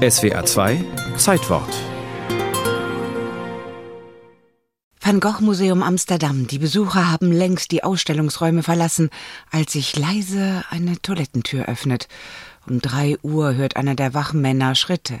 SWA 2 Zeitwort Van Gogh Museum Amsterdam. Die Besucher haben längst die Ausstellungsräume verlassen, als sich leise eine Toilettentür öffnet. Um drei Uhr hört einer der Wachmänner Schritte.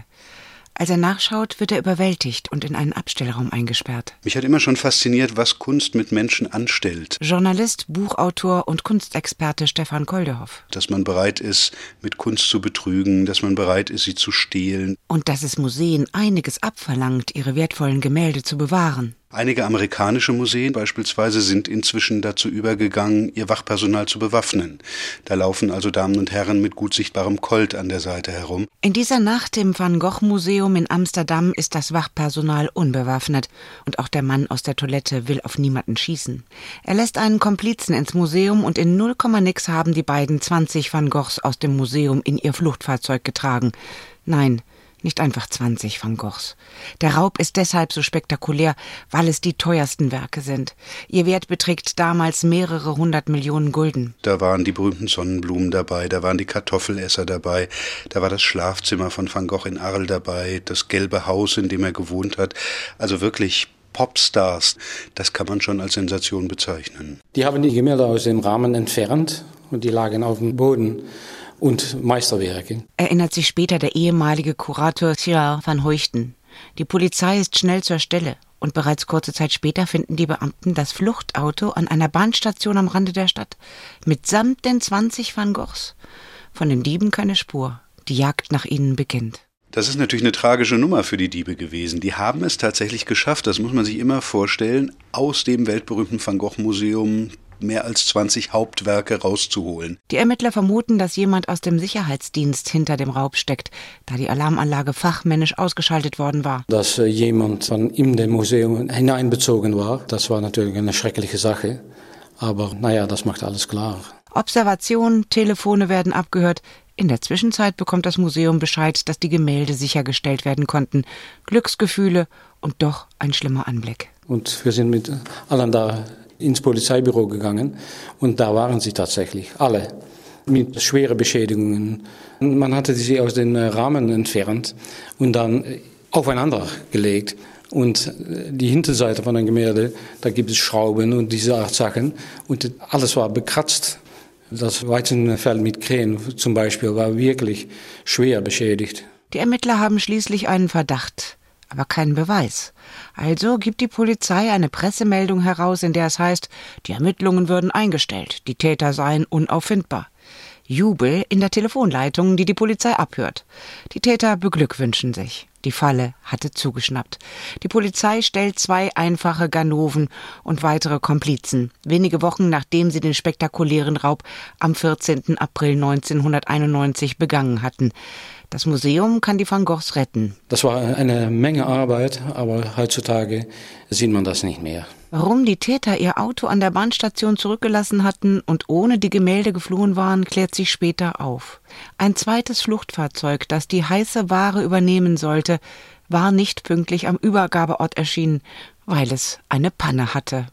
Als er nachschaut, wird er überwältigt und in einen Abstellraum eingesperrt. Mich hat immer schon fasziniert, was Kunst mit Menschen anstellt. Journalist, Buchautor und Kunstexperte Stefan Koldehoff. Dass man bereit ist, mit Kunst zu betrügen, dass man bereit ist, sie zu stehlen. Und dass es Museen einiges abverlangt, ihre wertvollen Gemälde zu bewahren. Einige amerikanische Museen beispielsweise sind inzwischen dazu übergegangen, ihr Wachpersonal zu bewaffnen. Da laufen also Damen und Herren mit gut sichtbarem Colt an der Seite herum. In dieser Nacht im Van Gogh Museum in Amsterdam ist das Wachpersonal unbewaffnet und auch der Mann aus der Toilette will auf niemanden schießen. Er lässt einen Komplizen ins Museum und in 0, nix haben die beiden 20 Van Goghs aus dem Museum in ihr Fluchtfahrzeug getragen. Nein, nicht einfach 20 Van Goghs. Der Raub ist deshalb so spektakulär, weil es die teuersten Werke sind. Ihr Wert beträgt damals mehrere hundert Millionen Gulden. Da waren die berühmten Sonnenblumen dabei, da waren die Kartoffelesser dabei, da war das Schlafzimmer von Van Gogh in Arles dabei, das gelbe Haus, in dem er gewohnt hat. Also wirklich Popstars, das kann man schon als Sensation bezeichnen. Die haben die Gemälde aus dem Rahmen entfernt und die lagen auf dem Boden und Meisterwerke. Erinnert sich später der ehemalige Kurator Cyril van Heuchten. Die Polizei ist schnell zur Stelle und bereits kurze Zeit später finden die Beamten das Fluchtauto an einer Bahnstation am Rande der Stadt mitsamt den 20 Van Goghs. Von den Dieben keine Spur. Die Jagd nach ihnen beginnt. Das ist natürlich eine tragische Nummer für die Diebe gewesen. Die haben es tatsächlich geschafft, das muss man sich immer vorstellen, aus dem weltberühmten Van Gogh Museum mehr als 20 Hauptwerke rauszuholen. Die Ermittler vermuten, dass jemand aus dem Sicherheitsdienst hinter dem Raub steckt, da die Alarmanlage fachmännisch ausgeschaltet worden war. Dass äh, jemand von in dem Museum hineinbezogen war, das war natürlich eine schreckliche Sache. Aber naja, das macht alles klar. Observation, Telefone werden abgehört. In der Zwischenzeit bekommt das Museum Bescheid, dass die Gemälde sichergestellt werden konnten. Glücksgefühle und doch ein schlimmer Anblick. Und wir sind mit allen da ins Polizeibüro gegangen und da waren sie tatsächlich alle mit schweren Beschädigungen. Man hatte sie aus den Rahmen entfernt und dann aufeinander gelegt. Und die Hinterseite von einem Gemälde, da gibt es Schrauben und diese Art Sachen. Und alles war bekratzt. Das Weizenfeld mit Krähen zum Beispiel war wirklich schwer beschädigt. Die Ermittler haben schließlich einen Verdacht aber keinen Beweis. Also gibt die Polizei eine Pressemeldung heraus, in der es heißt, die Ermittlungen würden eingestellt, die Täter seien unauffindbar. Jubel in der Telefonleitung, die die Polizei abhört. Die Täter beglückwünschen sich. Die Falle hatte zugeschnappt. Die Polizei stellt zwei einfache Ganoven und weitere Komplizen, wenige Wochen nachdem sie den spektakulären Raub am 14. April 1991 begangen hatten. Das Museum kann die Van Goghs retten. Das war eine Menge Arbeit, aber heutzutage sieht man das nicht mehr. Warum die Täter ihr Auto an der Bahnstation zurückgelassen hatten und ohne die Gemälde geflohen waren, klärt sich später auf. Ein zweites Fluchtfahrzeug, das die heiße Ware übernehmen sollte, war nicht pünktlich am Übergabeort erschienen, weil es eine Panne hatte.